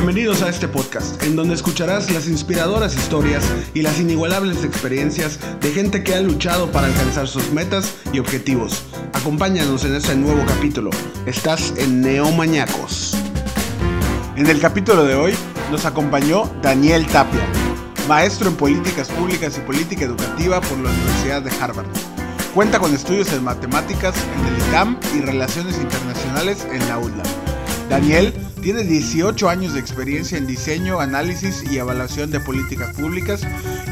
Bienvenidos a este podcast, en donde escucharás las inspiradoras historias y las inigualables experiencias de gente que ha luchado para alcanzar sus metas y objetivos. Acompáñanos en este nuevo capítulo. Estás en Neomañacos. En el capítulo de hoy nos acompañó Daniel Tapia, maestro en políticas públicas y política educativa por la Universidad de Harvard. Cuenta con estudios en matemáticas en el ITAM y relaciones internacionales en la UDLA. Daniel tiene 18 años de experiencia en diseño, análisis y evaluación de políticas públicas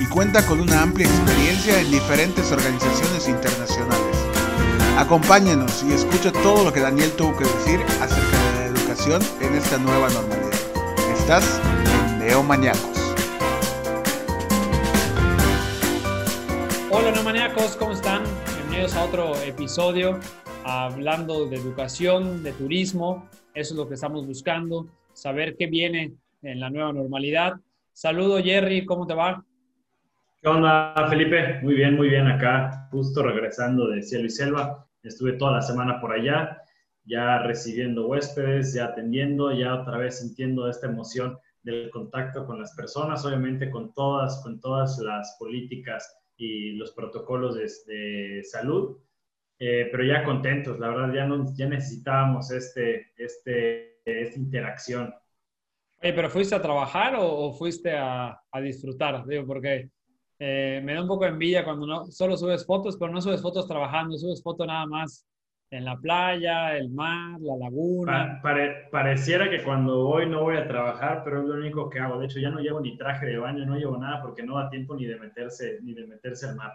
y cuenta con una amplia experiencia en diferentes organizaciones internacionales. Acompáñenos y escucha todo lo que Daniel tuvo que decir acerca de la educación en esta nueva normalidad. Estás en Neomaniacos. Hola Neomaniacos, ¿cómo están? Bienvenidos a otro episodio hablando de educación, de turismo. Eso es lo que estamos buscando, saber qué viene en la nueva normalidad. Saludo Jerry, ¿cómo te va? ¿Qué onda, Felipe? Muy bien, muy bien acá, justo regresando de Cielo y Selva. Estuve toda la semana por allá, ya recibiendo huéspedes, ya atendiendo, ya otra vez sintiendo esta emoción del contacto con las personas, obviamente con todas, con todas las políticas y los protocolos de, de salud eh, pero ya contentos, la verdad, ya, no, ya necesitábamos este, este, esta interacción. Oye, ¿pero fuiste a trabajar o, fuiste a, a, disfrutar? Digo, porque eh, me da un poco de envidia cuando no, solo subes fotos, pero no subes fotos trabajando, subes fotos nada más en la playa, el mar, la laguna. pareciera que cuando voy no voy a trabajar, pero es lo único que hago. De hecho, ya no llevo ni traje de baño, no llevo nada porque no da tiempo ni de meterse, ni de meterse al mar.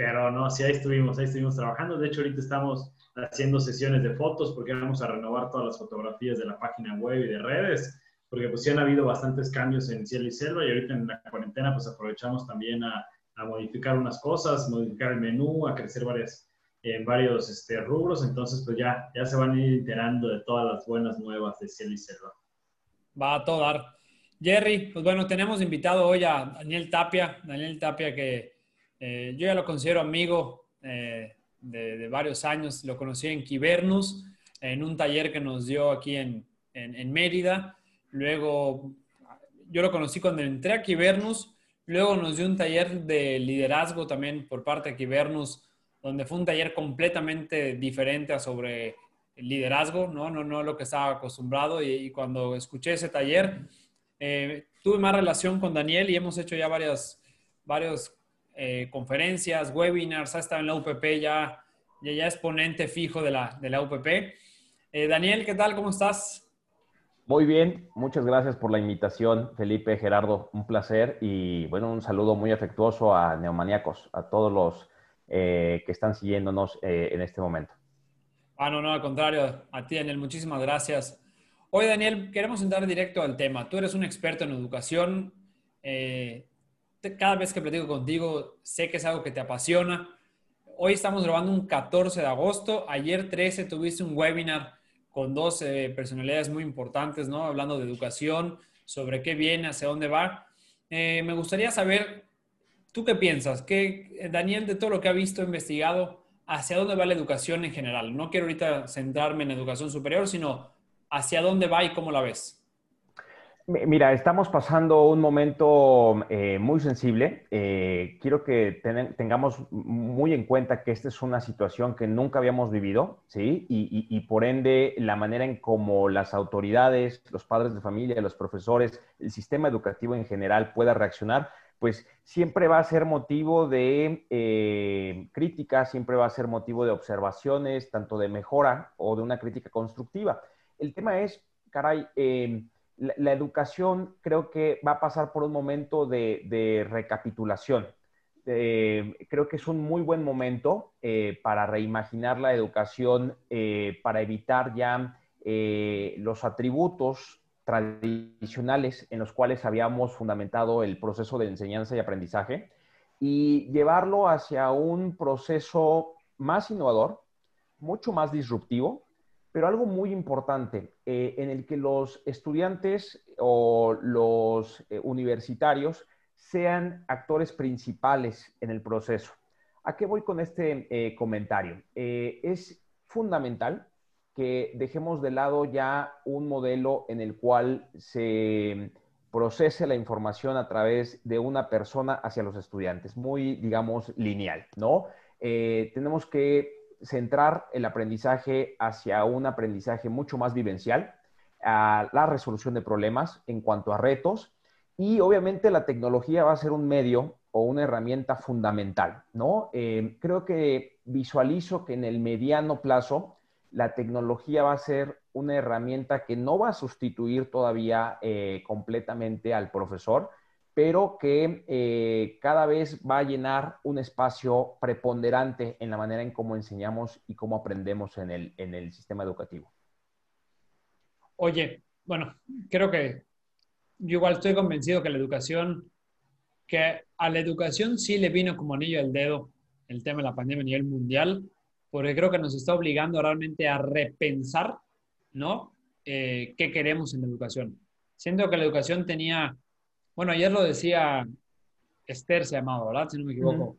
Pero no, sí, ahí estuvimos, ahí estuvimos trabajando. De hecho, ahorita estamos haciendo sesiones de fotos porque vamos a renovar todas las fotografías de la página web y de redes, porque pues sí han habido bastantes cambios en cielo y selva y ahorita en la cuarentena pues aprovechamos también a, a modificar unas cosas, modificar el menú, a crecer varias, en varios este, rubros, entonces pues ya, ya se van a ir enterando de todas las buenas nuevas de cielo y selva. Va a todo dar. Jerry, pues bueno, tenemos invitado hoy a Daniel Tapia, Daniel Tapia que eh, yo ya lo considero amigo eh, de, varios años. Lo conocí en Quibernus, en un taller que nos dio aquí en, en, Mérida. Luego, yo lo conocí cuando entré a Quibernus. Luego nos dio un taller de liderazgo también por parte de Quibernus, donde fue un taller completamente diferente a sobre el liderazgo, ¿no? No, no lo que estaba acostumbrado. Y, cuando escuché ese taller, eh, tuve más relación con Daniel y hemos hecho ya varias, varios eh, conferencias, webinars, ha estado en la UPP ya, ya, ya es ponente fijo de la, de la UPP. Eh, Daniel, ¿qué tal? ¿Cómo estás? Muy bien, muchas gracias por la invitación, Felipe, Gerardo, un placer y bueno, un saludo muy afectuoso a Neomaníacos, a todos los eh, que están siguiéndonos en este momento. Ah, no, no, al contrario, a ti, Daniel, muchísimas gracias. Hoy, Daniel, queremos entrar directo al tema. Tú eres un experto en educación, cada vez que platico contigo, sé que es algo que te apasiona. Hoy estamos grabando un 14 de agosto. Ayer 13 tuviste un webinar con dos personalidades muy importantes, ¿no? Hablando de educación, sobre qué viene, hacia dónde va. Eh, me gustaría saber, ¿tú qué piensas? ¿Qué, Daniel, de todo lo que ha visto, investigado, hacia dónde va la educación en general? No quiero ahorita centrarme en educación superior, sino hacia dónde va y cómo la ves. Mira, estamos pasando un momento eh, muy sensible. Eh, quiero que tengamos muy en cuenta que esta es una situación que nunca habíamos vivido, ¿sí? Y, por ende, la manera en cómo las autoridades, los padres de familia, los profesores, el sistema educativo en general pueda reaccionar, pues siempre va a ser motivo de eh, crítica, siempre va a ser motivo de observaciones, tanto de mejora o de una crítica constructiva. El tema es, caray, la, educación creo que va a pasar por un momento de, recapitulación. Eh, creo que es un muy buen momento eh, para reimaginar la educación, eh, para evitar ya los atributos tradicionales en los cuales habíamos fundamentado el proceso de enseñanza y aprendizaje y llevarlo hacia un proceso más innovador, mucho más disruptivo, pero algo muy importante, eh, en el que los estudiantes o los eh, universitarios sean actores principales en el proceso. ¿A qué voy con este eh, comentario? es fundamental que dejemos de lado ya un modelo en el cual se procese la información a través de una persona hacia los estudiantes, muy, digamos, lineal, ¿no? Tenemos que centrar el aprendizaje hacia un aprendizaje mucho más vivencial, a la resolución de problemas en cuanto a retos y obviamente la tecnología va a ser un medio o una herramienta fundamental, ¿no? Eh, creo que visualizo que en el mediano plazo la tecnología va a ser una herramienta que no va a sustituir todavía eh, completamente al profesor, pero que eh, cada vez va a llenar un espacio preponderante en la manera en cómo enseñamos y cómo aprendemos en el, en el sistema educativo. Oye, bueno, creo que yo igual estoy convencido que la educación, que a la educación sí le vino como anillo al dedo el tema de la pandemia a nivel mundial, porque creo que nos está obligando realmente a repensar, ¿no? Eh, ¿Qué queremos en la educación? Siento que la educación tenía, bueno, ayer lo decía Esther, se llamaba, ¿verdad? Si no me equivoco,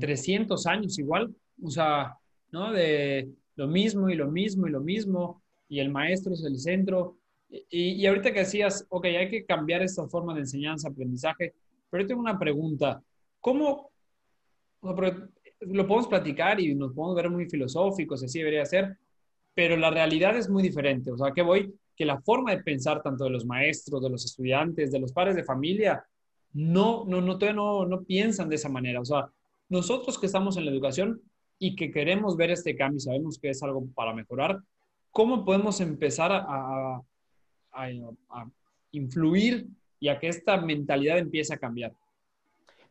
300 años igual, o sea, ¿no? De lo mismo y lo mismo y lo mismo, y el maestro es el centro. Y, y ahorita que decías, ok, hay que cambiar esta forma de enseñanza, aprendizaje, pero yo tengo una pregunta. ¿Cómo, lo podemos platicar y nos podemos ver muy filosóficos, así debería ser, pero la realidad es muy diferente. O sea, que voy? Que la forma de pensar tanto de los maestros, de los estudiantes, de los padres de familia, no, no, no, no, no piensan de esa manera. O sea, nosotros que estamos en la educación y que queremos ver este cambio sabemos que es algo para mejorar, ¿cómo podemos empezar a, a, a influir y a que esta mentalidad empiece a cambiar?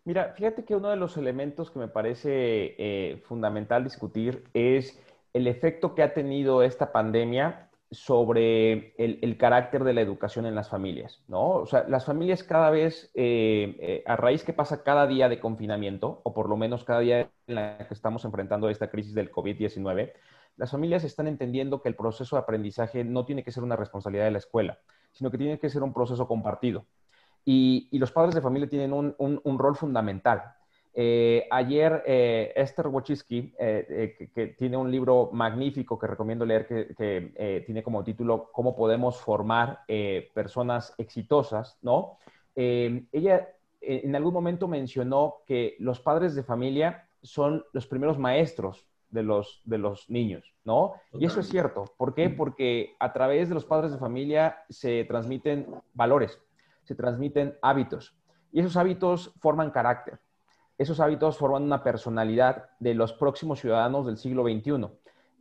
Mira, fíjate que uno de los elementos que me parece eh, fundamental discutir es el efecto que ha tenido esta pandemia sobre el, carácter de la educación en las familias, ¿no? O sea, las familias cada vez, eh, eh, a raíz que pasa cada día de confinamiento, o por lo menos cada día en la que estamos enfrentando esta crisis del COVID-19, las familias están entendiendo que el proceso de aprendizaje no tiene que ser una responsabilidad de la escuela, sino que tiene que ser un proceso compartido. Y, los padres de familia tienen un, rol fundamental. Eh, ayer eh, Esther Wojcicki, eh, que, tiene un libro magnífico que recomiendo leer, que, tiene como título Cómo podemos formar personas exitosas, ¿no? ella en algún momento mencionó que los padres de familia son los primeros maestros de los, de los niños, ¿no? Y eso es cierto. ¿Por qué? Porque a través de los padres de familia se transmiten valores, se transmiten hábitos y esos hábitos forman carácter. Esos hábitos forman una personalidad de los próximos ciudadanos del siglo XXI.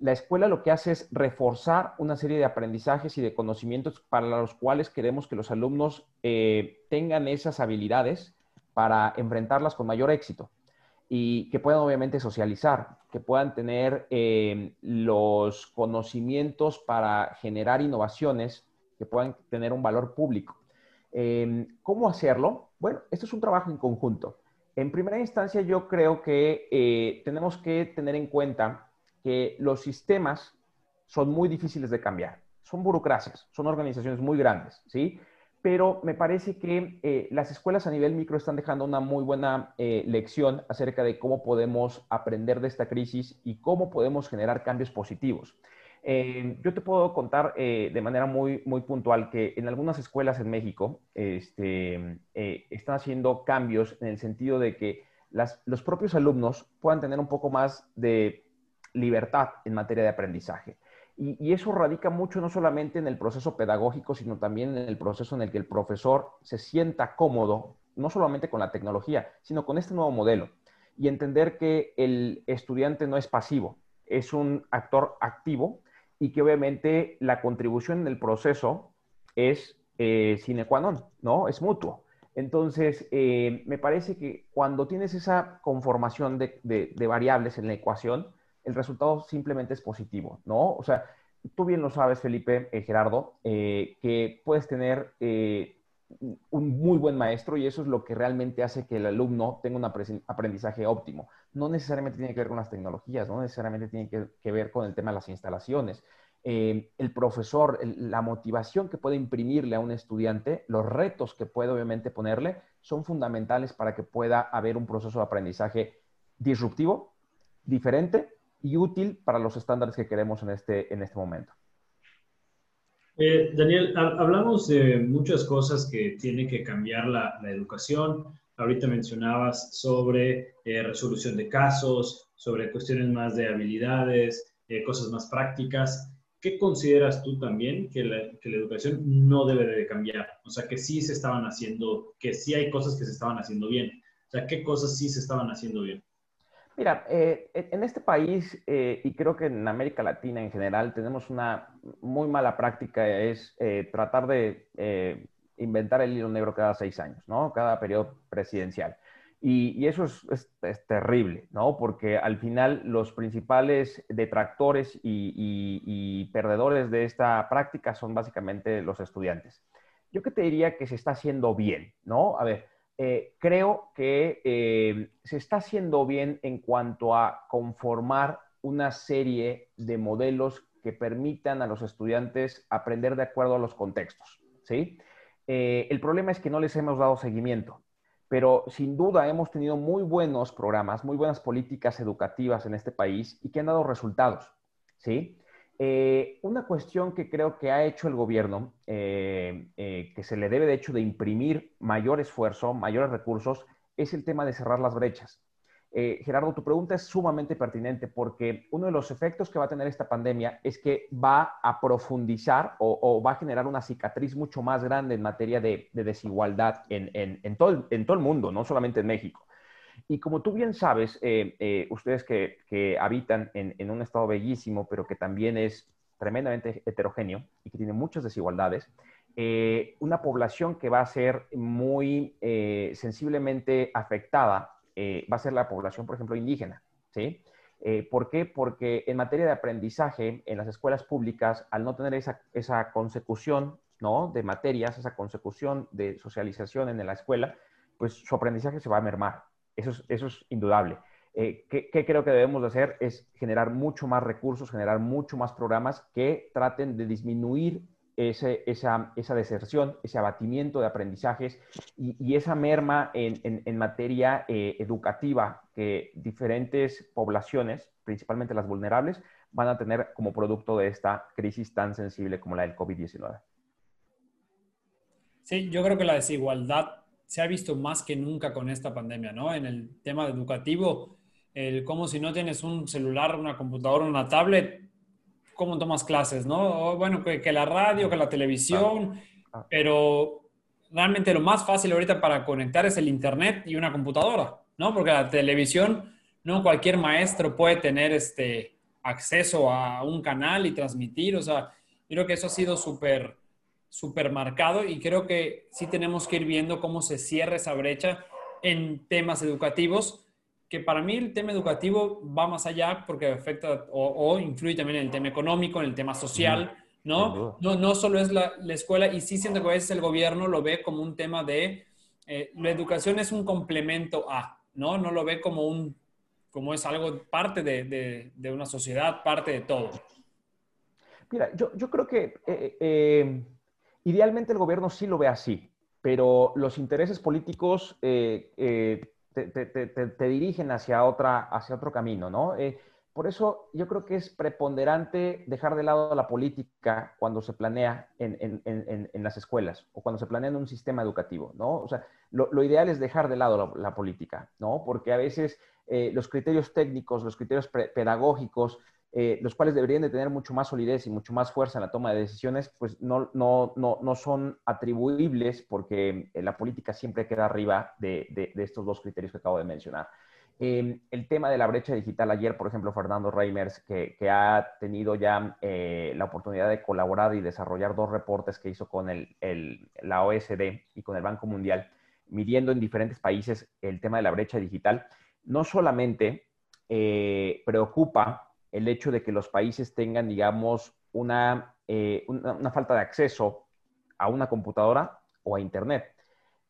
La escuela lo que hace es reforzar una serie de aprendizajes y de conocimientos para los cuales queremos que los alumnos eh, tengan esas habilidades para enfrentarlas con mayor éxito y que puedan obviamente socializar, que puedan tener eh, los conocimientos para generar innovaciones que puedan tener un valor público. Em, ¿Cómo hacerlo? Bueno, esto es un trabajo en conjunto. En primera instancia, yo creo que eh, tenemos que tener en cuenta que los sistemas son muy difíciles de cambiar. Son burocracias, son organizaciones muy grandes, ¿sí? Pero me parece que eh, las escuelas a nivel micro están dejando una muy buena eh, lección acerca de cómo podemos aprender de esta crisis y cómo podemos generar cambios positivos. Eh, yo te puedo contar eh, de manera muy, muy puntual que en algunas escuelas en México este, eh, están haciendo cambios en el sentido de que los propios alumnos puedan tener un poco más de libertad en materia de aprendizaje. Y, y, eso radica mucho no solamente en el proceso pedagógico, sino también en el proceso en el que el profesor se sienta cómodo, no solamente con la tecnología, sino con este nuevo modelo. Y entender que el estudiante no es pasivo, es un actor activo y que obviamente la contribución en el proceso es eh, sine qua non, ¿no? Es mutuo. Entonces, eh, me parece que cuando tienes esa conformación de, de, variables en la ecuación, el resultado simplemente es positivo, ¿no? O sea, tú bien lo sabes, Felipe, eh, Gerardo, que puedes tener un muy buen maestro y eso es lo que realmente hace que el alumno tenga un aprendizaje óptimo. No necesariamente tiene que ver con las tecnologías, no necesariamente tiene que, ver con el tema de las instalaciones. Eh, el profesor, la motivación que puede imprimirle a un estudiante, los retos que puede obviamente ponerle, son fundamentales para que pueda haber un proceso de aprendizaje disruptivo, diferente y útil para los estándares que queremos en este, en este momento. Eh, Daniel, hablamos de muchas cosas que tiene que cambiar la, educación. Ahorita mencionabas sobre eh, resolución de casos, sobre cuestiones más de habilidades, eh, cosas más prácticas. ¿Qué consideras tú también que la, que la, educación no debe de cambiar? O sea, que sí se estaban haciendo, que sí hay cosas que se estaban haciendo bien. O sea, ¿qué cosas sí se estaban haciendo bien? Mira, eh, en este país eh, y creo que en América Latina en general tenemos una muy mala práctica, es eh, tratar de inventar el hilo negro cada seis años, ¿no? Cada periodo presidencial. Y, eso es, terrible, ¿no? Porque al final los principales detractores y perdedores de esta práctica son básicamente los estudiantes. Yo que te diría que se está haciendo bien, ¿no? A ver, eh, creo que eh, se está haciendo bien en cuanto a conformar una serie de modelos que permitan a los estudiantes aprender de acuerdo a los contextos. ¿sí? Eh, el problema es que no les hemos dado seguimiento, pero sin duda hemos tenido muy buenos programas, muy buenas políticas educativas en este país y que han dado resultados. ¿sí? Eh, una cuestión que creo que ha hecho el gobierno, eh, eh, que se le debe de hecho de imprimir mayor esfuerzo, mayores recursos, es el tema de cerrar las brechas. Gerardo, tu pregunta es sumamente pertinente porque uno de los efectos que va a tener esta pandemia es que va a profundizar o, va a generar una cicatriz mucho más grande en materia de, desigualdad en todo el mundo, no solamente en México. Y como tú bien sabes, eh, eh, ustedes que, habitan en, un estado bellísimo, pero que también es tremendamente heterogéneo y que tiene muchas desigualdades, eh, una población que va a ser muy sensiblemente afectada va a ser la población, por ejemplo, indígena. ¿sí? ¿Por qué? Porque en materia de aprendizaje en las escuelas públicas, al no tener esa, esa consecución ¿no? de materias, esa consecución de socialización en la escuela, pues su aprendizaje se va a mermar. Eso es, indudable. Eh, ¿qué, creo que debemos de hacer? Es generar mucho más recursos, generar mucho más programas que traten de disminuir esa, deserción, ese abatimiento de aprendizajes y, esa merma en, materia eh, educativa que diferentes poblaciones, principalmente las vulnerables, van a tener como producto de esta crisis tan sensible como la del COVID-19. Sí, yo creo que la desigualdad se ha visto más que nunca con esta pandemia, ¿no? En el tema educativo, el como si no tienes un celular, una computadora, una tablet, ¿cómo tomas clases, no? bueno, que, la radio, que la televisión, pero realmente lo más fácil ahorita para conectar es el internet y una computadora, ¿no? Porque la televisión, no cualquier maestro puede tener este acceso a un canal y transmitir, o sea, creo que eso ha sido súper supermercado y creo que sí tenemos que ir viendo cómo se cierra esa brecha en temas educativos, que para mí el tema educativo va más allá porque afecta o, influye también en el tema económico, en el tema social, ¿no? No, no solo es la, la, escuela y sí siento que a veces el gobierno lo ve como un tema de, eh, la educación es un complemento a, ¿no? No lo ve como un, como es algo parte de, de, de una sociedad, parte de todo. Mira, yo, yo creo que... Eh, eh, Idealmente el gobierno sí lo ve así, pero los intereses políticos eh, eh, te, dirigen hacia, otra, hacia otro camino, ¿no? Eh, por eso yo creo que es preponderante dejar de lado la política cuando se planea en, las escuelas o cuando se planea en un sistema educativo, ¿no? O sea, lo, ideal es dejar de lado la, política, ¿no? Porque a veces los criterios técnicos, los criterios pedagógicos eh, los cuales deberían de tener mucho más solidez y mucho más fuerza en la toma de decisiones, pues no, no, no, no son atribuibles porque eh, la política siempre queda arriba de, de, estos dos criterios que acabo de mencionar. Em, el tema de la brecha digital, ayer, por ejemplo, Fernando Reimers, que, que ha tenido ya eh, la oportunidad de colaborar y desarrollar dos reportes que hizo con el, el, la OSD y con el Banco Mundial, midiendo en diferentes países el tema de la brecha digital, no solamente preocupa el hecho de que los países tengan, digamos, eh, una, una, falta de acceso a una computadora o a Internet.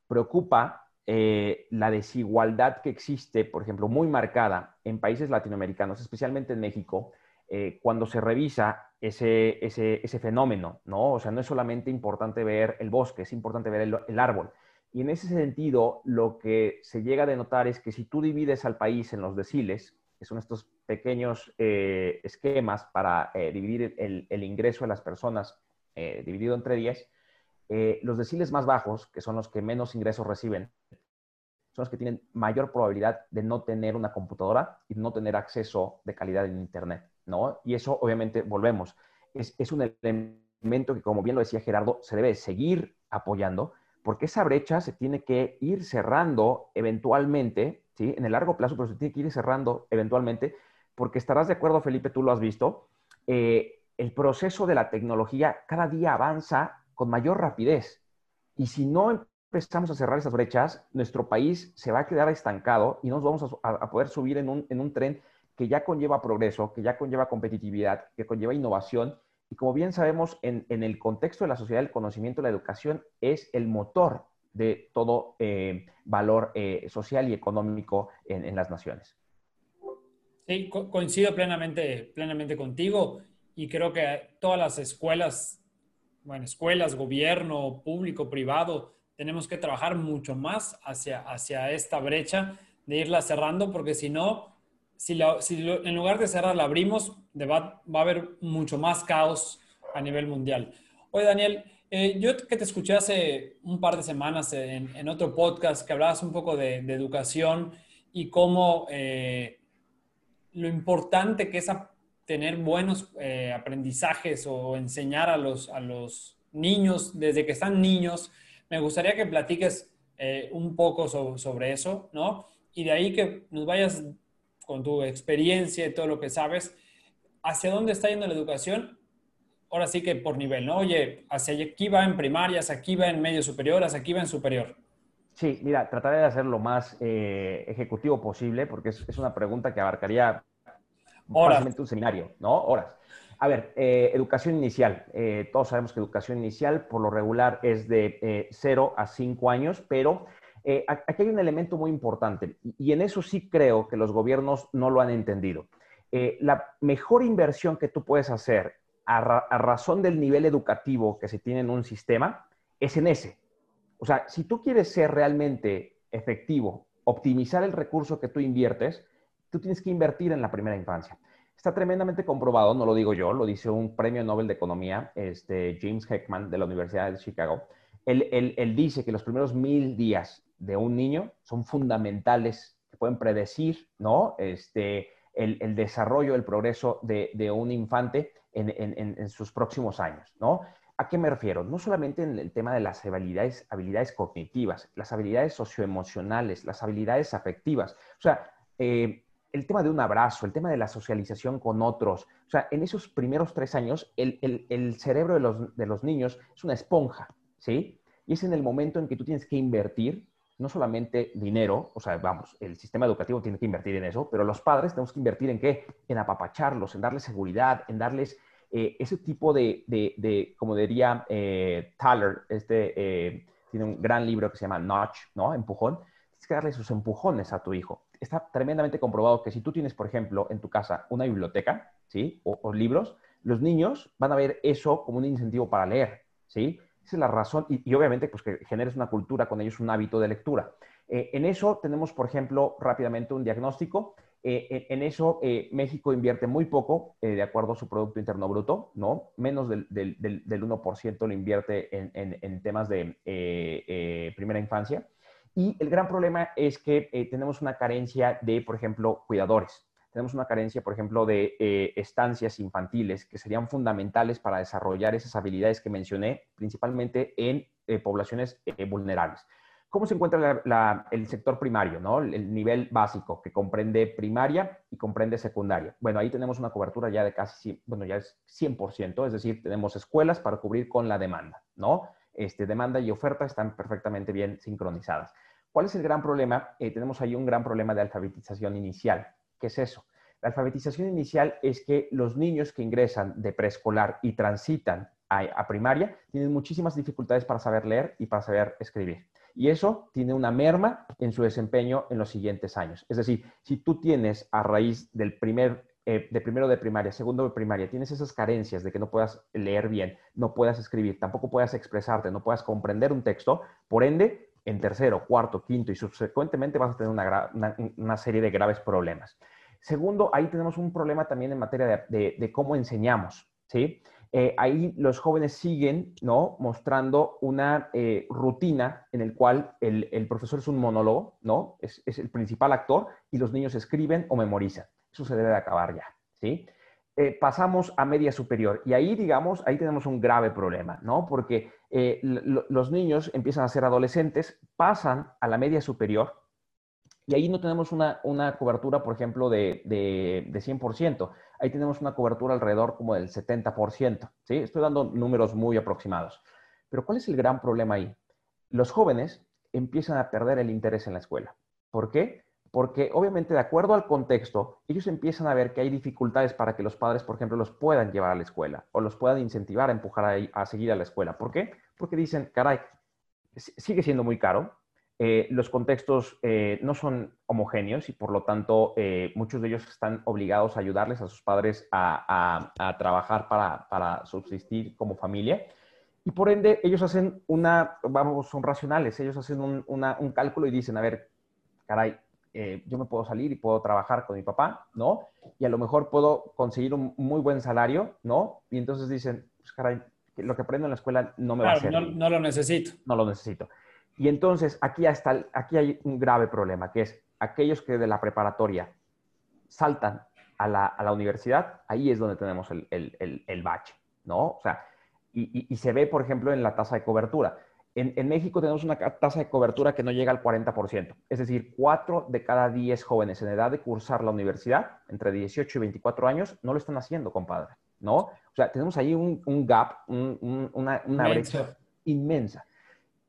Preocupa eh, la desigualdad que existe, por ejemplo, muy marcada en países latinoamericanos, especialmente en México, eh, cuando se revisa ese, ese, fenómeno, ¿no? O sea, no es solamente importante ver el bosque, es importante ver el, el árbol. Y en ese sentido, lo que se llega a denotar es que si tú divides al país en los deciles, que son estos pequeños eh, esquemas para eh, dividir el, ingreso de las personas dividido entre 10, los deciles más bajos, que son los que menos ingresos reciben, son los que tienen mayor probabilidad de no tener una computadora y no tener acceso de calidad en Internet, ¿no? Y eso, obviamente, volvemos, es, es un elemento que, como bien lo decía Gerardo, se debe seguir apoyando, porque esa brecha se tiene que ir cerrando eventualmente, ¿sí? En el largo plazo, pero se tiene que ir cerrando eventualmente, porque estarás de acuerdo, Felipe, tú lo has visto, eh, el proceso de la tecnología cada día avanza con mayor rapidez. Y si no empezamos a cerrar esas brechas, nuestro país se va a quedar estancado y no nos vamos a, poder subir en un, en un tren que ya conlleva progreso, que ya conlleva competitividad, que conlleva innovación y como bien sabemos, en, el contexto de la sociedad del conocimiento, la educación es el motor de todo eh, valor eh, social y económico en, las naciones. Sí, coincido plenamente, plenamente contigo y creo que todas las escuelas, bueno, escuelas, gobierno, público, privado, tenemos que trabajar mucho más hacia, hacia esta brecha de irla cerrando porque si no, si, en lugar de cerrar la abrimos, va, va, a haber mucho más caos a nivel mundial. Oye, Daniel, eh, yo que te escuché hace un par de semanas en, otro podcast que hablabas un poco de, educación y cómo eh, lo importante que es tener buenos eh, aprendizajes o enseñar a los, a los niños desde que están niños. Me gustaría que platiques un poco sobre eso, ¿no? Y de ahí que nos vayas con tu experiencia y todo lo que sabes, ¿hacia dónde está yendo la educación? Ahora sí que por nivel, ¿no? Oye, hacia aquí va en primarias, aquí va en medio superior, hacia aquí va en superior. Sí, mira, trataré de hacer lo más eh, ejecutivo posible porque es, una pregunta que abarcaría Horas. un seminario, ¿no? Horas. A ver, eh, educación inicial. Eh, todos sabemos que educación inicial por lo regular es de 0 a 5 años, pero aquí hay un elemento muy importante y en eso sí creo que los gobiernos no lo han entendido. La mejor inversión que tú puedes hacer a, razón del nivel educativo que se tiene en un sistema es en ese. O sea, si tú quieres ser realmente efectivo, optimizar el recurso que tú inviertes, tú tienes que invertir en la primera infancia. Está tremendamente comprobado, no lo digo yo, lo dice un premio Nobel de Economía, este, James Heckman de la Universidad de Chicago. Él, él, dice que los primeros mil días de un niño son fundamentales, que pueden predecir ¿no? este, el, desarrollo, el progreso de, un infante en, sus próximos años. ¿no? ¿A qué me refiero? No solamente en el tema de las habilidades, habilidades cognitivas, las habilidades socioemocionales, las habilidades afectivas. O sea, eh, el tema de un abrazo, el tema de la socialización con otros. O sea, en esos primeros tres años, el, cerebro de los, de los, niños es una esponja, ¿sí? Y es en el momento en que tú tienes que invertir no solamente dinero, o sea, vamos, el sistema educativo tiene que invertir en eso, pero los padres tenemos que invertir en qué? En apapacharlos, en darles seguridad, en darles eh, ese tipo de, de, como diría eh, Tyler, este, eh, tiene un gran libro que se llama Notch, ¿no? Empujón. Tienes que darle esos empujones a tu hijo. Está tremendamente comprobado que si tú tienes, por ejemplo, en tu casa una biblioteca, ¿sí? O, o libros, los niños van a ver eso como un incentivo para leer, ¿sí? Esa es la razón, y, obviamente pues que generes una cultura con ellos, un hábito de lectura. Eh, en eso tenemos, por ejemplo, rápidamente un diagnóstico. Eh, en, eso eh, México invierte muy poco, de acuerdo a su Producto Interno Bruto, ¿no? Menos del, del, del 1% lo invierte en, en, en temas de primera infancia. Y el gran problema es que tenemos una carencia de, por ejemplo, cuidadores tenemos una carencia, por ejemplo, de eh, estancias infantiles que serían fundamentales para desarrollar esas habilidades que mencioné, principalmente en eh, poblaciones eh, vulnerables. ¿Cómo se encuentra el sector primario, ¿no? el nivel básico que comprende primaria y comprende secundaria? Bueno, ahí tenemos una cobertura ya de casi, bueno, ya es 100%, es decir, tenemos escuelas para cubrir con la demanda, ¿no? Este, demanda y oferta están perfectamente bien sincronizadas. ¿Cuál es el gran problema? tenemos ahí un gran problema de alfabetización inicial. ¿Qué es eso? La alfabetización inicial es que los niños que ingresan de preescolar y transitan a, primaria tienen muchísimas dificultades para saber leer y para saber escribir. Y eso tiene una merma en su desempeño en los siguientes años. Es decir, si tú tienes a raíz del primer, eh, de primero de primaria, segundo de primaria, tienes esas carencias de que no puedas leer bien, no puedas escribir, tampoco puedas expresarte, no puedas comprender un texto, por ende, en tercero, cuarto, quinto y subsecuentemente vas a tener una, serie de graves problemas. Segundo, ahí tenemos un problema también en materia de, cómo enseñamos, ¿sí? Eh, ahí los jóvenes siguen, ¿no? Mostrando una eh, rutina en el cual el, profesor es un monólogo, ¿no? Es, el principal actor y los niños escriben o memorizan. Eso se debe de acabar ya, ¿sí? Eh, pasamos a media superior y ahí, digamos, ahí tenemos un grave problema, ¿no? Porque los niños empiezan a ser adolescentes, pasan a la media superior, y ahí no tenemos una, cobertura, por ejemplo, de, de, 100%. Ahí tenemos una cobertura alrededor como del 70%. ¿sí? Estoy dando números muy aproximados. Pero ¿cuál es el gran problema ahí? Los jóvenes empiezan a perder el interés en la escuela. ¿Por qué? Porque obviamente de acuerdo al contexto, ellos empiezan a ver que hay dificultades para que los padres, por ejemplo, los puedan llevar a la escuela o los puedan incentivar a empujar a, a seguir a la escuela. ¿Por qué? Porque dicen, caray, sigue siendo muy caro, eh, los contextos eh, no son homogéneos y por lo tanto eh, muchos de ellos están obligados a ayudarles a sus padres a, trabajar para, subsistir como familia. Y por ende, ellos hacen una, vamos, son racionales, ellos hacen un, un cálculo y dicen, a ver, caray, yo me puedo salir y puedo trabajar con mi papá, ¿no? Y a lo mejor puedo conseguir un muy buen salario, ¿no? Y entonces dicen, pues caray, lo que aprendo en la escuela no me va a servir. No, no lo necesito. No lo necesito. Y entonces aquí, aquí hay un grave problema, que es aquellos que de la preparatoria saltan a la, universidad, ahí es donde tenemos el, el, bache, ¿no? O sea, y, se ve, por ejemplo, en la tasa de cobertura. En, México tenemos una tasa de cobertura que no llega al 40%, es decir, 4 de cada 10 jóvenes en edad de cursar la universidad, entre 18 y 24 años, no lo están haciendo, compadre, ¿no? O sea, tenemos ahí un, gap, una, una brecha inmensa.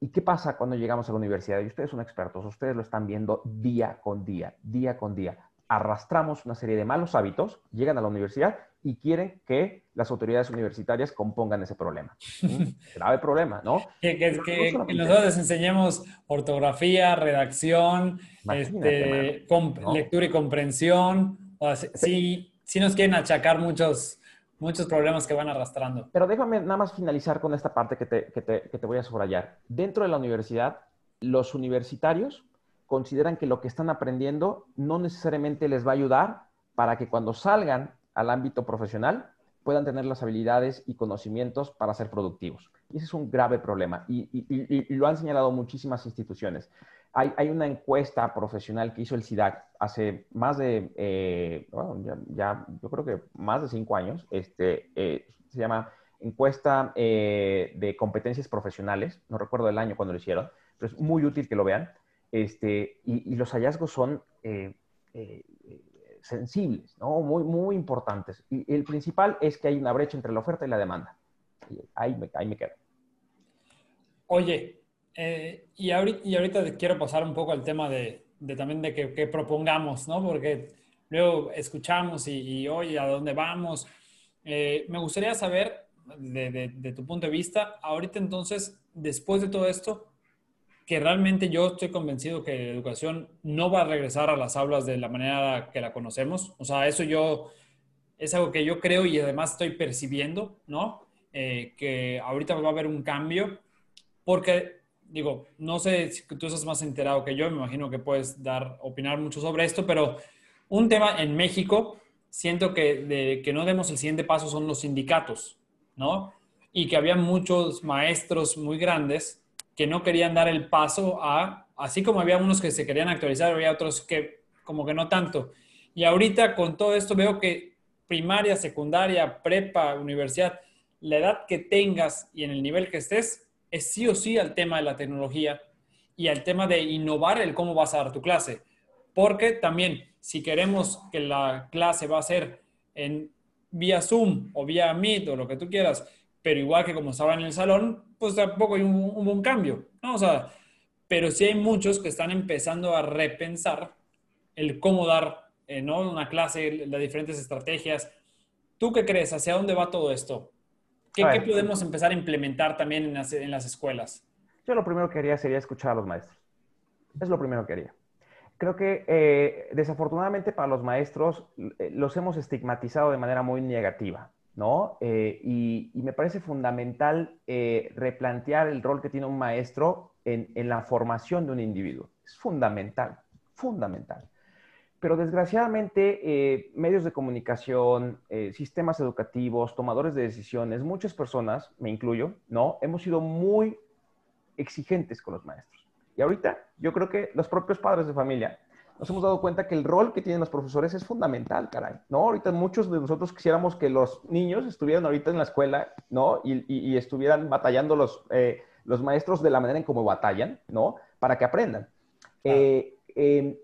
¿Y qué pasa cuando llegamos a la universidad? Y ustedes son expertos, ustedes lo están viendo día con día, día con día. Arrastramos una serie de malos hábitos, llegan a la universidad y quieren que las autoridades universitarias compongan ese problema. Un grave problema, ¿no? Que, nosotros les enseñemos ortografía, redacción, este, lectura y comprensión. O si, si nos quieren achacar muchos, muchos problemas que van arrastrando. Pero déjame nada más finalizar con esta parte que te, que te, que te voy a subrayar. Dentro de la universidad, los universitarios consideran que lo que están aprendiendo no necesariamente les va a ayudar para que cuando salgan al ámbito profesional puedan tener las habilidades y conocimientos para ser productivos. Y ese es un grave problema y, y, y lo han señalado muchísimas instituciones. Hay, una encuesta profesional que hizo el SIDAC hace más de, eh, bueno, ya, yo creo que más de cinco años, este, eh, se llama encuesta eh, de competencias profesionales, no recuerdo el año cuando lo hicieron, pero es muy útil que lo vean, este, y, los hallazgos son sensibles, ¿no? muy, muy importantes. Y el principal es que hay una brecha entre la oferta y la demanda. Ahí me, ahí me quedo. Oye, eh, y, ahorita, y, quiero pasar un poco al tema de, también de que, propongamos, ¿no? Porque luego escuchamos y, oye, ¿a dónde vamos? Eh, me gustaría saber, de, tu punto de vista, ahorita entonces, después de todo esto, que realmente yo estoy convencido que la educación no va a regresar a las aulas de la manera que la conocemos. O sea, eso yo, es algo que yo creo y además estoy percibiendo, ¿no? Eh, que ahorita va a haber un cambio, porque digo, no sé si tú estás más enterado que yo, me imagino que puedes dar, opinar mucho sobre esto, pero un tema en México, siento que de que no demos el siguiente paso son los sindicatos, ¿no? Y que había muchos maestros muy grandes que no querían dar el paso a, así como había unos que se querían actualizar, había otros que como que no tanto. Y ahorita con todo esto veo que primaria, secundaria, prepa, universidad, la edad que tengas y en el nivel que estés, es sí o sí al tema de la tecnología y al tema de innovar el cómo vas a dar tu clase. Porque también, si queremos que la clase va a ser en vía Zoom o vía Meet o lo que tú quieras, pero igual que como estaba en el salón, pues tampoco hay un, buen cambio, ¿no? O sea, pero sí hay muchos que están empezando a repensar el cómo dar, eh, ¿no? Una clase, las diferentes estrategias. ¿Tú qué crees? ¿Hacia dónde va todo esto? ¿Qué, podemos empezar a implementar también en las, escuelas? Yo lo primero que haría sería escuchar a los maestros. Es lo primero que haría. Creo que eh, desafortunadamente para los maestros eh, los hemos estigmatizado de manera muy negativa, ¿no? Eh, y, me parece fundamental replantear el rol que tiene un maestro en, en, la formación de un individuo. Es fundamental, fundamental. Pero desgraciadamente eh, medios de comunicación, eh, sistemas educativos, tomadores de decisiones, muchas personas, me incluyo, ¿no? Hemos sido muy exigentes con los maestros. Y ahorita yo creo que los propios padres de familia nos hemos dado cuenta que el rol que tienen los profesores es fundamental, caray, ¿no? Ahorita muchos de nosotros quisiéramos que los niños estuvieran ahorita en la escuela, ¿no? Y, estuvieran batallando los, eh, los maestros de la manera en cómo batallan, ¿no? Para que aprendan. Eh, em,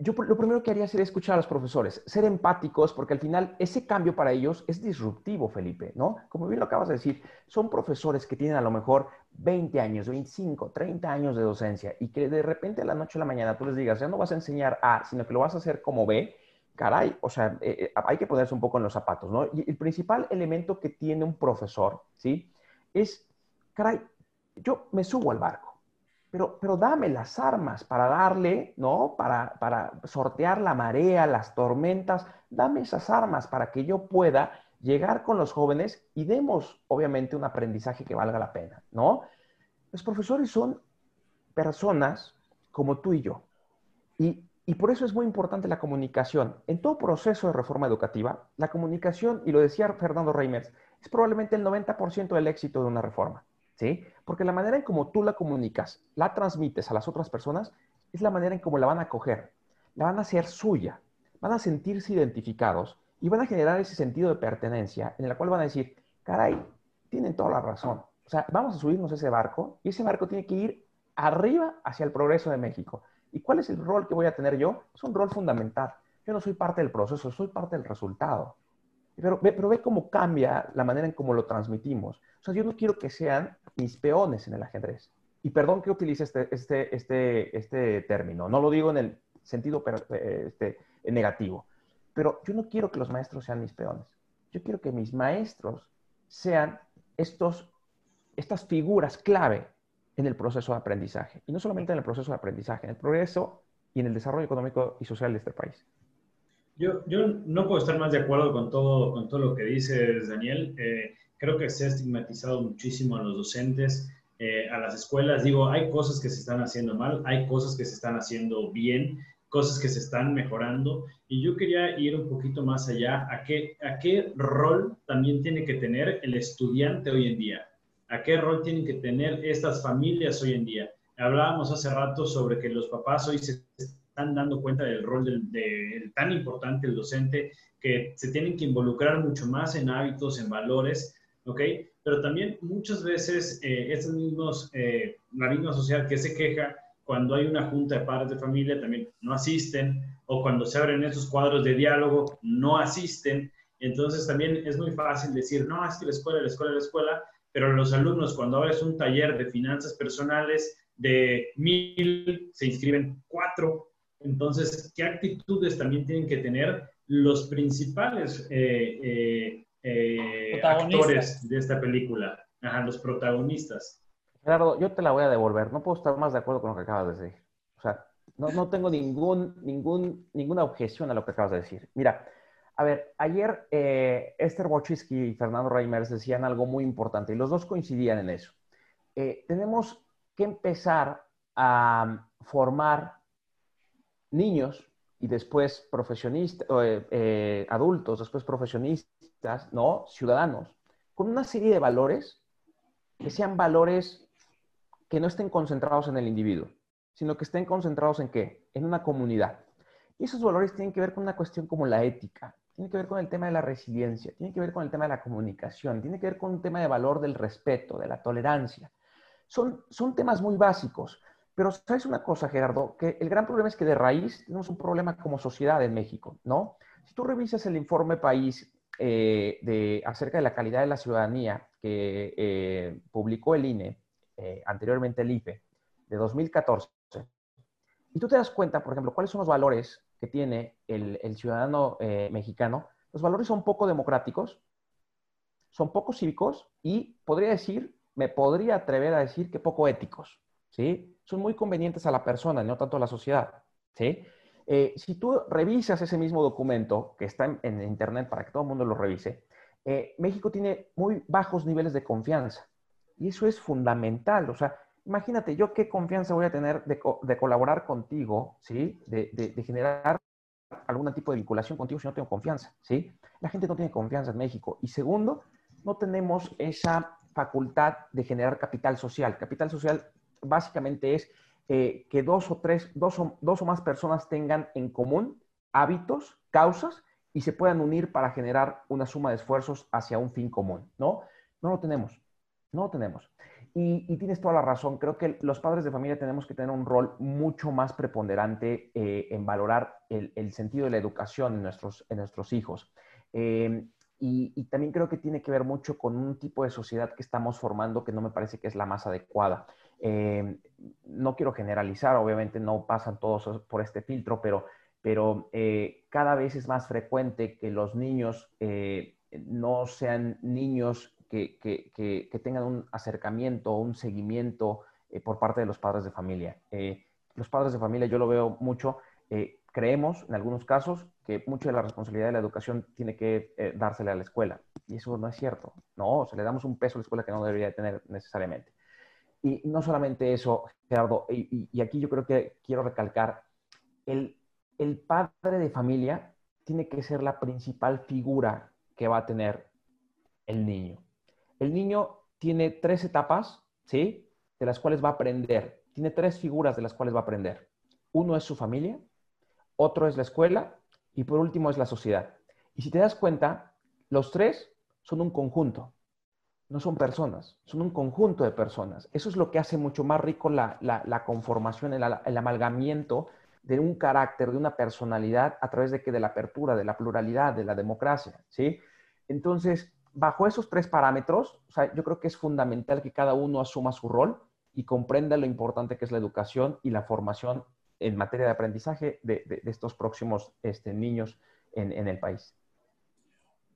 yo lo primero que haría sería escuchar a los profesores, ser empáticos, porque al final ese cambio para ellos es disruptivo, Felipe, ¿no? Como bien lo acabas de decir, son profesores que tienen a lo mejor 20 años, 25, 30 años de docencia y que de repente a la noche a la mañana tú les digas, ya no vas a enseñar A, sino que lo vas a hacer como B, caray, o sea, eh, eh, hay que ponerse un poco en los zapatos, ¿no? Y el principal elemento que tiene un profesor, ¿sí? Es, caray, yo me subo al barco pero, pero dame las armas para darle, ¿no? Para, para sortear la marea, las tormentas, dame esas armas para que yo pueda llegar con los jóvenes y demos, obviamente, un aprendizaje que valga la pena, ¿no? Los profesores son personas como tú y yo. Y, y por eso es muy importante la comunicación. En todo proceso de reforma educativa, la comunicación, y lo decía Fernando Reimers, es probablemente el 90% del éxito de una reforma. ¿Sí? Porque la manera en cómo tú la comunicas, la transmites a las otras personas, es la manera en cómo la van a coger, la van a hacer suya, van a sentirse identificados y van a generar ese sentido de pertenencia en el cual van a decir, caray, tienen toda la razón. O sea, vamos a subirnos a ese barco y ese barco tiene que ir arriba hacia el progreso de México. ¿Y cuál es el rol que voy a tener yo? Es un rol fundamental. Yo no soy parte del proceso, soy parte del resultado. Pero pero ve cómo cambia la manera en cómo lo transmitimos. O sea, yo no quiero que sean mis peones en el ajedrez. Y perdón que utilice este, este, este, este término, no lo digo en el sentido este, negativo, pero yo no quiero que los maestros sean mis peones. Yo quiero que mis maestros sean estos, estas figuras clave en el proceso de aprendizaje. Y no solamente en el proceso de aprendizaje, en el progreso y en el desarrollo económico y social de este país. Yo, yo no puedo estar más de acuerdo con todo, con todo lo que dices, Daniel. Eh, creo que se ha estigmatizado muchísimo a los docentes, eh, a las escuelas. Digo, hay cosas que se están haciendo mal, hay cosas que se están haciendo bien, cosas que se están mejorando. Y yo quería ir un poquito más allá a qué, a qué rol también tiene que tener el estudiante hoy en día, a qué rol tienen que tener estas familias hoy en día. Hablábamos hace rato sobre que los papás hoy se están dando cuenta del rol del, tan importante el docente, que se tienen que involucrar mucho más en hábitos, en valores, ¿ok? Pero también muchas veces eh, estos mismos, eh, la misma sociedad que se queja cuando hay una junta de padres de familia también no asisten, o cuando se abren esos cuadros de diálogo no asisten. Entonces también es muy fácil decir, no, es que la escuela, la escuela, la escuela, pero los alumnos cuando abres un taller de finanzas personales de mil, se inscriben cuatro. Entonces, ¿qué actitudes también tienen que tener los principales eh, eh eh, actores de esta película, Ajá, los protagonistas. Gerardo, yo te la voy a devolver. No puedo estar más de acuerdo con lo que acabas de decir. O sea, no, no tengo ningún, ningún, ninguna objeción a lo que acabas de decir. Mira, a ver, ayer eh, Esther Wojcicki y Fernando Reimers decían algo muy importante y los dos coincidían en eso. Eh, tenemos que empezar a formar niños y después profesionistas, eh, adultos, después profesionistas ¿no? Ciudadanos, con una serie de valores que sean valores que no estén concentrados en el individuo, sino que estén concentrados en qué? En una comunidad. Y esos valores tienen que ver con una cuestión como la ética, tiene que ver con el tema de la resiliencia, tiene que ver con el tema de la comunicación, tiene que ver con un tema de valor del respeto, de la tolerancia. Son, son temas muy básicos, pero sabes una cosa, Gerardo, que el gran problema es que de raíz tenemos un problema como sociedad en México, ¿no? Si tú revisas el informe país eh, de, acerca de la calidad de la ciudadanía que eh, publicó el INE, eh, anteriormente el IFE, de 2014, y tú te das cuenta, por ejemplo, cuáles son los valores que tiene el, el ciudadano mexicano, los valores son poco democráticos, son poco cívicos y podría decir, me podría atrever a decir que poco éticos, ¿sí? Son muy convenientes a la persona, no tanto a la sociedad, ¿sí? Eh, si tú revisas ese mismo documento que está en, Internet para que todo el mundo lo revise, eh, México tiene muy bajos niveles de confianza. Y eso es fundamental. O sea, imagínate, yo qué confianza voy a tener de, colaborar contigo, ¿sí? De, generar algún tipo de vinculación contigo si no tengo confianza, ¿sí? La gente no tiene confianza en México. Y segundo, no tenemos esa facultad de generar capital social. Capital social básicamente es eh, que dos o tres, dos o, dos o más personas tengan en común hábitos, causas y se puedan unir para generar una suma de esfuerzos hacia un fin común, ¿no? No lo tenemos, no lo tenemos. Y, tienes toda la razón, creo que los padres de familia tenemos que tener un rol mucho más preponderante eh, en valorar el, sentido de la educación en nuestros, en nuestros hijos. Eh, y, también creo que tiene que ver mucho con un tipo de sociedad que estamos formando que no me parece que es la más adecuada. Eh, no quiero generalizar, obviamente no pasan todos por este filtro, pero, pero eh, cada vez es más frecuente que los niños eh, no sean niños que, tengan un acercamiento, un seguimiento por parte de los padres de familia. los padres de familia, yo lo veo mucho, creemos en algunos casos que mucha de la responsabilidad de la educación tiene que eh, dársele a la escuela. Y eso no es cierto. No, o sea, le damos un peso a la escuela que no debería tener necesariamente. Y no solamente eso, Gerardo, y, aquí yo creo que quiero recalcar, el, el padre de familia tiene que ser la principal figura que va a tener el niño. El niño tiene tres etapas, ¿sí? De las cuales va a aprender. Tiene tres figuras de las cuales va a aprender. Uno es su familia, otro es la escuela y por último es la sociedad. Y si te das cuenta, los tres son un conjunto, no son personas, son un conjunto de personas. Eso es lo que hace mucho más rico la, conformación, el, amalgamiento de un carácter, de una personalidad a través de que de la apertura, de la pluralidad, de la democracia, ¿sí? Entonces, bajo esos tres parámetros, yo creo que es fundamental que cada uno asuma su rol y comprenda lo importante que es la educación y la formación en materia de aprendizaje de, estos próximos este, niños en, el país.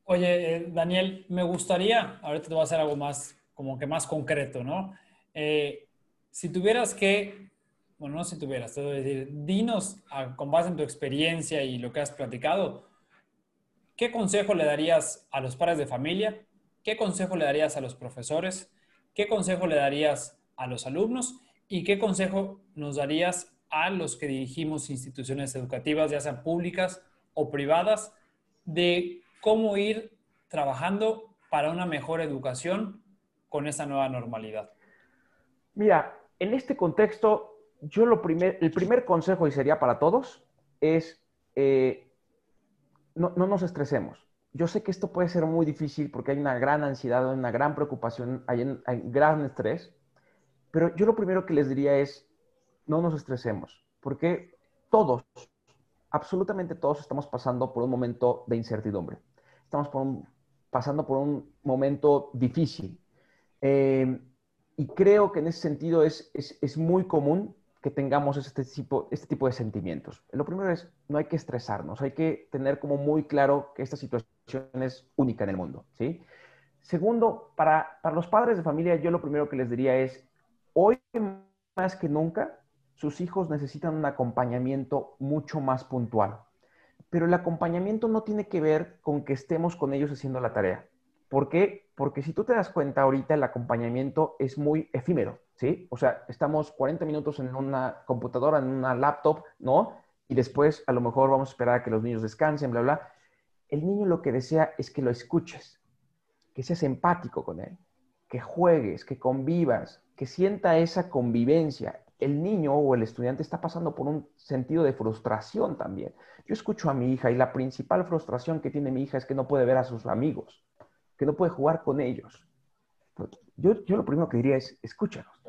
Oye, eh, Daniel, me gustaría, ahorita te voy a hacer algo más, como que más concreto, ¿no? Eh, si tuvieras que, bueno, no si tuvieras, te a decir, dinos con base en tu experiencia y lo que has platicado, ¿qué consejo le darías a los padres de familia? ¿Qué consejo le darías a los profesores? ¿Qué consejo le darías a los alumnos? ¿Y qué consejo nos darías a los que dirigimos instituciones educativas, ya sean públicas o privadas, de cómo ir trabajando para una mejor educación con esta nueva normalidad? Mira, en este contexto, yo lo primer, el primer consejo, y sería para todos, es eh, no, nos estresemos. Yo sé que esto puede ser muy difícil porque hay una gran ansiedad, una gran preocupación, hay, hay gran estrés, pero yo lo primero que les diría es, no nos estresemos, porque todos, absolutamente todos estamos pasando por un momento de incertidumbre. Estamos pasando por un momento difícil. Eh, y creo que en ese sentido es, es, muy común que tengamos este tipo, este tipo de sentimientos. Lo primero es, no hay que estresarnos, hay que tener como muy claro que esta situación es única en el mundo, ¿sí? Segundo, para, para los padres de familia, yo lo primero que les diría es, hoy más que nunca, sus hijos necesitan un acompañamiento mucho más puntual. Pero el acompañamiento no tiene que ver con que estemos con ellos haciendo la tarea. ¿Por qué? Porque si tú te das cuenta ahorita el acompañamiento es muy efímero, ¿sí? O sea, estamos 40 minutos en una computadora, en una laptop, ¿no? Y después a lo mejor vamos a esperar a que los niños descansen, bla, bla. El niño lo que desea es que lo escuches, que seas empático con él, que juegues, que convivas, que sienta esa convivencia, el niño o el estudiante está pasando por un sentido de frustración también. Yo escucho a mi hija y la principal frustración que tiene mi hija es que no puede ver a sus amigos, que no puede jugar con ellos. Yo, yo lo primero que diría es, escúchanos.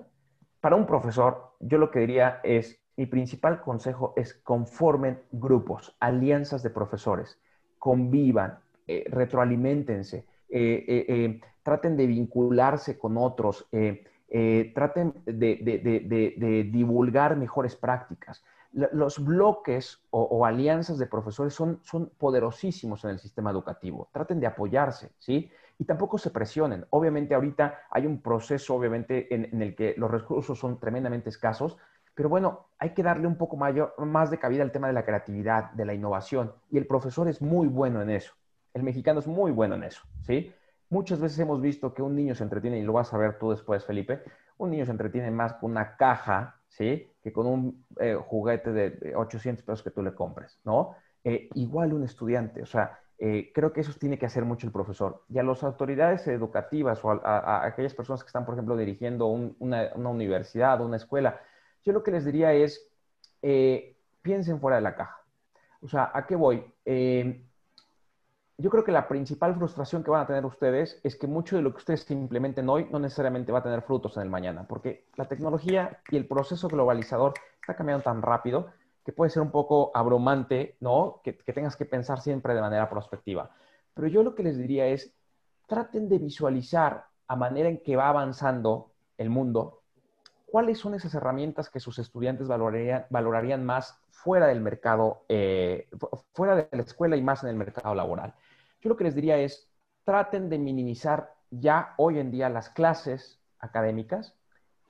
Para un profesor, yo lo que diría es, mi principal consejo es conformen grupos, alianzas de profesores, convivan, eh, retroalimentense, eh, eh, traten de vincularse con otros. Eh, traten de, divulgar mejores prácticas. los bloques o, alianzas de profesores son, son poderosísimos en el sistema educativo. Traten de apoyarse, ¿sí? Y tampoco se presionen. Obviamente ahorita hay un proceso, obviamente, en, el que los recursos son tremendamente escasos, pero bueno, hay que darle un poco mayor, más de cabida al tema de la creatividad, de la innovación. Y el profesor es muy bueno en eso. El mexicano es muy bueno en eso, ¿sí? Muchas veces hemos visto que un niño se entretiene, y lo vas a ver tú después, Felipe, un niño se entretiene más con una caja, ¿sí? Que con un eh, juguete de 800 pesos que tú le compres, ¿no? eh, igual un estudiante. O sea, eh, creo que eso tiene que hacer mucho el profesor. Y a las autoridades educativas o a, aquellas personas que están, por ejemplo, dirigiendo una, universidad o una escuela, yo lo que les diría es, eh, piensen fuera de la caja. O sea, ¿a qué voy? Yo creo que la principal frustración que van a tener ustedes es que mucho de lo que ustedes implementen hoy no necesariamente va a tener frutos en el mañana, porque la tecnología y el proceso globalizador está cambiando tan rápido que puede ser un poco abrumante, ¿no? Que, tengas que pensar siempre de manera prospectiva. Pero yo lo que les diría es, traten de visualizar a manera en que va avanzando el mundo, cuáles son esas herramientas que sus estudiantes valorarían, valorarían más fuera del mercado, eh, fuera de la escuela y más en el mercado laboral. Yo lo que les diría es, traten de minimizar ya hoy en día las clases académicas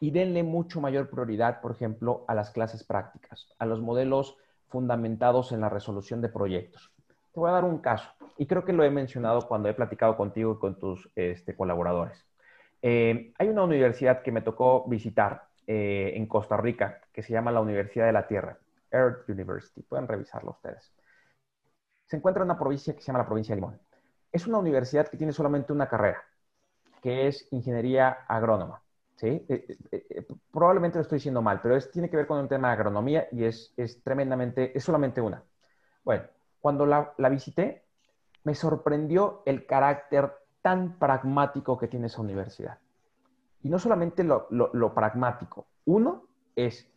y denle mucho mayor prioridad, por ejemplo, a las clases prácticas, a los modelos fundamentados en la resolución de proyectos. Te voy a dar un caso, y creo que lo he mencionado cuando he platicado contigo y con tus este, colaboradores. Eh, hay una universidad que me tocó visitar eh, en Costa Rica, que se llama la Universidad de la Tierra, Earth University. Pueden revisarlo ustedes. Se encuentra en una provincia que se llama la provincia de Limón. Es una universidad que tiene solamente una carrera, que es ingeniería agrónoma. ¿sí? Eh, eh, eh, probablemente lo estoy diciendo mal, pero es, tiene que ver con un tema de agronomía y es, es tremendamente, es solamente una. Bueno, cuando la, la, visité, me sorprendió el carácter tan pragmático que tiene esa universidad. Y no solamente lo, pragmático. Uno es,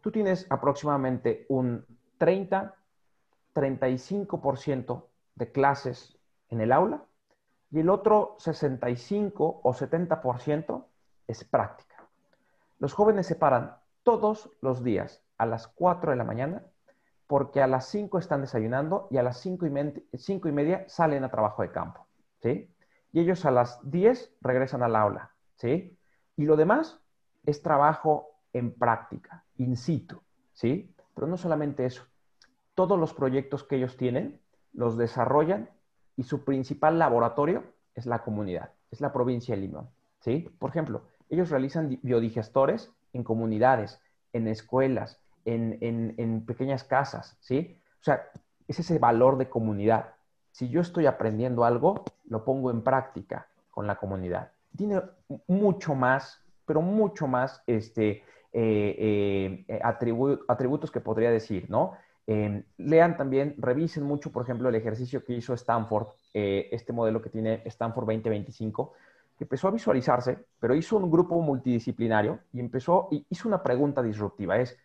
tú tienes aproximadamente un 30, 35% de clases en el aula y el otro 65 o 70% es práctica. Los jóvenes se paran todos los días a las 4 de la mañana porque a las 5 están desayunando y a las 5 y, media salen a trabajo de campo. Y ellos a las 10 regresan al aula. ¿sí? Y lo demás es trabajo en práctica, in situ. ¿sí? Pero no solamente eso. Todos los proyectos que ellos tienen los desarrollan y su principal laboratorio es la comunidad, es la provincia de Limón. ¿sí? Por ejemplo, ellos realizan biodigestores en comunidades, en escuelas, en, pequeñas casas, ¿sí? O sea, es ese valor de comunidad. Si yo estoy aprendiendo algo, lo pongo en práctica con la comunidad. Tiene mucho más, pero mucho más este, eh, eh, atributos que podría decir, ¿no? Em, lean también, revisen mucho, por ejemplo, el ejercicio que hizo Stanford, eh, este modelo que tiene Stanford 2025, que empezó a visualizarse, pero hizo un grupo multidisciplinario y empezó hizo una pregunta disruptiva, es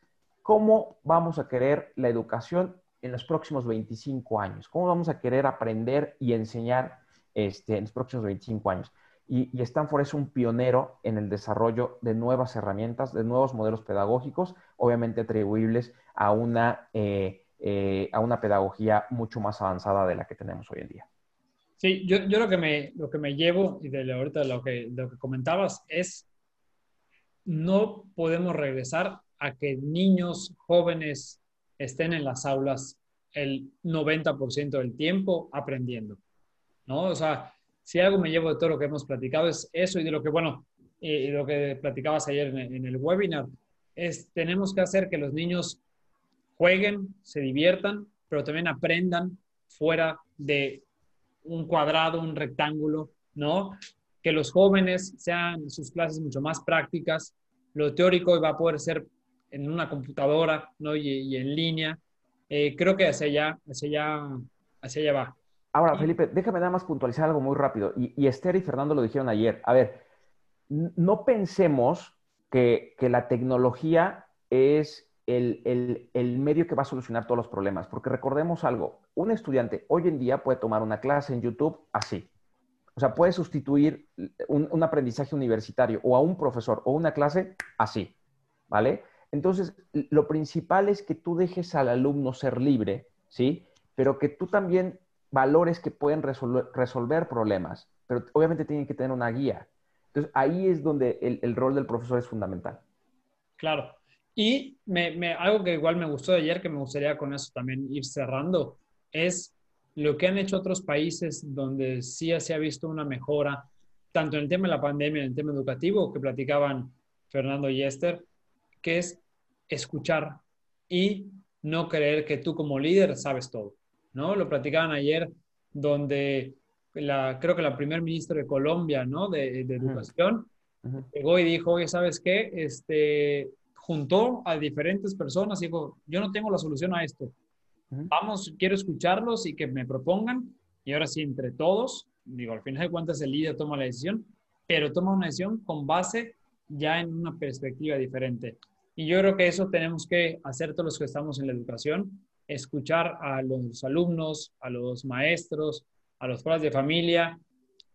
¿cómo vamos a querer la educación en los próximos 25 años? ¿Cómo vamos a querer aprender y enseñar este, en los próximos 25 años? Y, Stanford es un pionero en el desarrollo de nuevas herramientas, de nuevos modelos pedagógicos, obviamente atribuibles a una, eh, eh, a una pedagogía mucho más avanzada de la que tenemos hoy en día. Sí, yo, yo lo, que me, lo que me llevo, y de ahorita lo que, lo que comentabas, es no podemos regresar a que niños jóvenes estén en las aulas el 90% del tiempo aprendiendo, ¿no? O sea, si algo me llevo de todo lo que hemos platicado es eso y de lo que, bueno, y lo que platicabas ayer en, en el webinar, es tenemos que hacer que los niños jueguen, se diviertan, pero también aprendan fuera de un cuadrado, un rectángulo, ¿no? Que los jóvenes sean sus clases mucho más prácticas. Lo teórico va a poder ser en una computadora, ¿no? Y, en línea. Eh, creo que hacia allá, hacia allá, hacia allá va. Ahora, Felipe, déjame nada más puntualizar algo muy rápido. Y, y Esther y Fernando lo dijeron ayer. A ver, no pensemos que, que la tecnología es el, medio que va a solucionar todos los problemas. Porque recordemos algo, un estudiante hoy en día puede tomar una clase en YouTube así. O sea, puede sustituir un, aprendizaje universitario o a un profesor o una clase así, ¿vale? Entonces, lo principal es que tú dejes al alumno ser libre, ¿sí? Pero que tú también valores que pueden resolver, resolver problemas, pero obviamente tienen que tener una guía. Entonces, ahí es donde el, el rol del profesor es fundamental. Claro. Y me, algo que igual me gustó de ayer, que me gustaría con eso también ir cerrando, es lo que han hecho otros países donde sí se ha visto una mejora, tanto en el tema de la pandemia, en el tema educativo, que platicaban Fernando y Esther, que es escuchar y no creer que tú como líder sabes todo. ¿No? Lo platicaban ayer, donde la, creo que la primer ministra de Colombia, ¿no? De, educación, llegó y dijo, oye, ¿sabes qué? Este, juntó a diferentes personas y dijo, yo no tengo la solución a esto. Vamos, quiero escucharlos y que me propongan. Y ahora sí, entre todos, digo, al final de cuentas el líder toma la decisión, pero toma una decisión con base ya en una perspectiva diferente. Y yo creo que eso tenemos que hacer todos los que estamos en la educación, escuchar a los alumnos, a los maestros, a los padres de familia,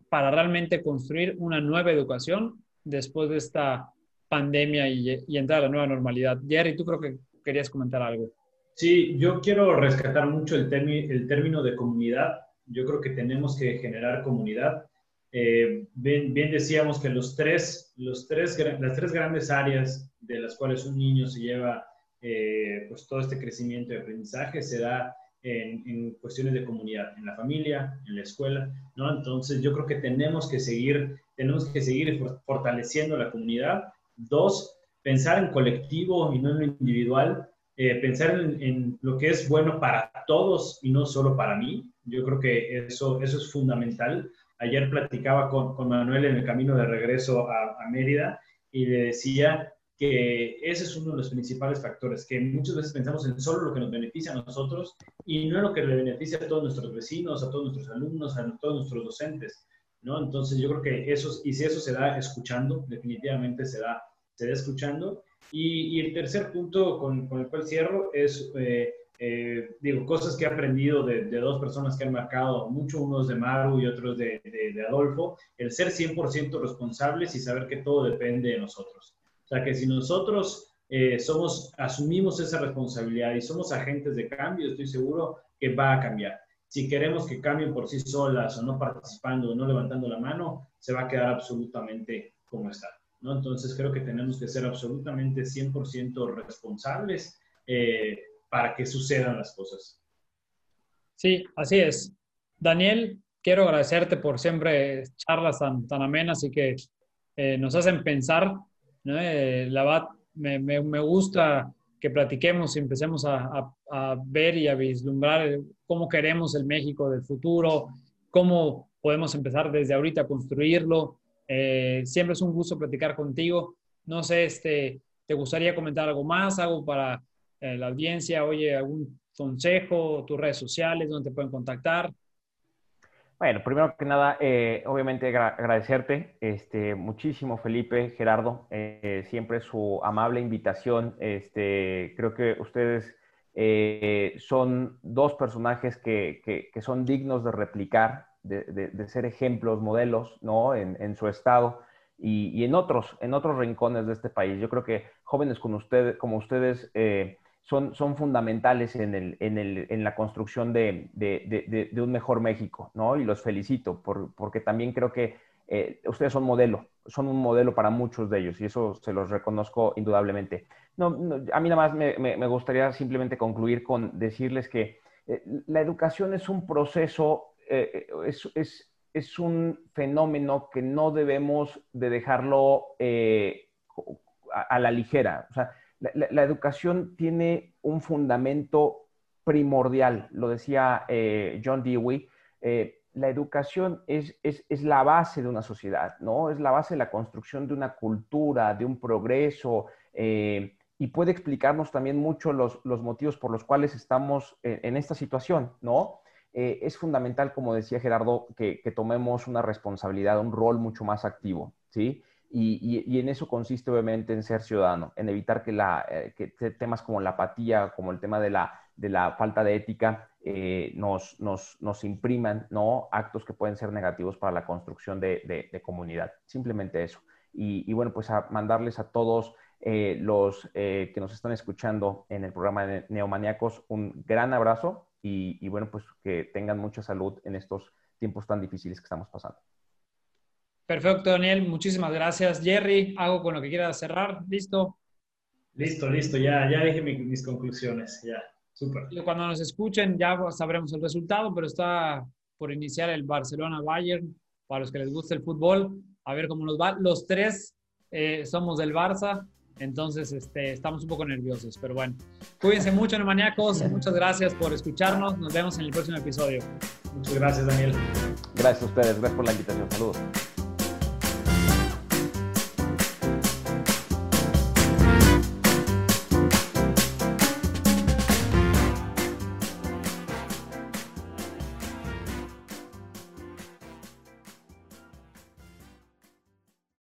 para realmente construir una nueva educación después de esta pandemia y, entrar a la nueva normalidad. Jerry, tú creo que querías comentar algo. Sí, yo quiero rescatar mucho el, término de comunidad. Yo creo que tenemos que generar comunidad. Eh, bien, decíamos que los tres, los tres, las tres grandes áreas de las cuales un niño se lleva eh, pues todo este crecimiento y aprendizaje se da en, en, cuestiones de comunidad, en la familia, en la escuela, ¿no? Entonces yo creo que tenemos que seguir, tenemos que seguir fortaleciendo la comunidad Dos, pensar en colectivo y no en lo individual. Eh, pensar en, lo que es bueno para todos y no solo para mí. Yo creo que eso, eso es fundamental. Ayer platicaba con, con Manuel en el camino de regreso a, a, Mérida y le decía que ese es uno de los principales factores, que muchas veces pensamos en solo lo que nos beneficia a nosotros y no en lo que le beneficia a todos nuestros vecinos, a todos nuestros alumnos, a todos nuestros docentes. ¿no? Entonces yo creo que eso, y si eso se da escuchando, definitivamente se da se da escuchando. Y, el tercer punto con, el cual cierro es, eh, eh, digo, cosas que he aprendido de, dos personas que han marcado mucho, unos de Maru y otros de, de, Adolfo, el ser 100% responsables y saber que todo depende de nosotros. O sea, que si nosotros eh, somos, asumimos esa responsabilidad y somos agentes de cambio, estoy seguro que va a cambiar. Si queremos que cambien por sí solas o no participando o no levantando la mano, se va a quedar absolutamente como está. Entonces creo que tenemos que ser absolutamente 100% responsables eh, para que sucedan las cosas. Sí, así es. Daniel, quiero agradecerte por siempre charlas tan, tan amenas y que eh, nos hacen pensar. Eh, la me, gusta que platiquemos y empecemos a, a, ver y a vislumbrar cómo queremos el México del futuro, cómo podemos empezar desde ahorita a construirlo eh, siempre es un gusto platicar contigo. No sé, este, ¿te gustaría comentar algo más? ¿Algo para eh, la audiencia? Oye, algún consejo, tus redes sociales, donde te pueden contactar. Bueno, primero que nada, eh, obviamente agradecerte este, muchísimo, Felipe, Gerardo, siempre su amable invitación. Este, creo que ustedes son dos personajes que, son dignos de replicar de, ser ejemplos, modelos, ¿no? En, su estado y, en, otros, en otros rincones de este país. Yo creo que jóvenes como ustedes, como ustedes eh, son, son fundamentales en, el, en, el, en la construcción de, de, un mejor México, ¿no? Y los felicito por, porque también creo que eh, ustedes son modelo, son un modelo para muchos de ellos y eso se los reconozco indudablemente. No, a mí nada más me, me, gustaría simplemente concluir con decirles que eh, la educación es un proceso eh, es, un fenómeno que no debemos de dejarlo eh, a, la ligera. O sea, la, educación tiene un fundamento primordial, lo decía eh, John Dewey. la educación es, es, la base de una sociedad, ¿no? Es la base de la construcción de una cultura, de un progreso, y puede explicarnos también mucho los, los, motivos por los cuales estamos en, esta situación, ¿no? Eh, es fundamental, como decía Gerardo, que, tomemos una responsabilidad, un rol mucho más activo, ¿sí? Y, en eso consiste obviamente en ser ciudadano, en evitar que, la, eh, temas como la apatía, como el tema de la, de la falta de ética, eh, nos, nos, nos, impriman ¿no? actos que pueden ser negativos para la construcción de, de, comunidad. Simplemente eso. Y, bueno, pues a mandarles a todos los que nos están escuchando en el programa de Neomaniacos un gran abrazo y, bueno, pues que tengan mucha salud en estos tiempos tan difíciles que estamos pasando. Perfecto, Daniel. Muchísimas gracias. Jerry, ¿algo con lo que quieras cerrar? ¿Listo? Listo, listo. Ya, ya dije mis, conclusiones. Ya, súper. Cuando nos escuchen ya sabremos el resultado, pero está por iniciar el Barcelona-Bayern. Para los que les gusta el fútbol, a ver cómo nos va. Los tres eh, somos del Barça. Entonces, este, estamos un poco nerviosos, pero bueno. Cuídense mucho, maníacos. Muchas gracias por escucharnos. Nos vemos en el próximo episodio. Muchas gracias, Daniel. Gracias a ustedes. Gracias por la invitación. Saludos.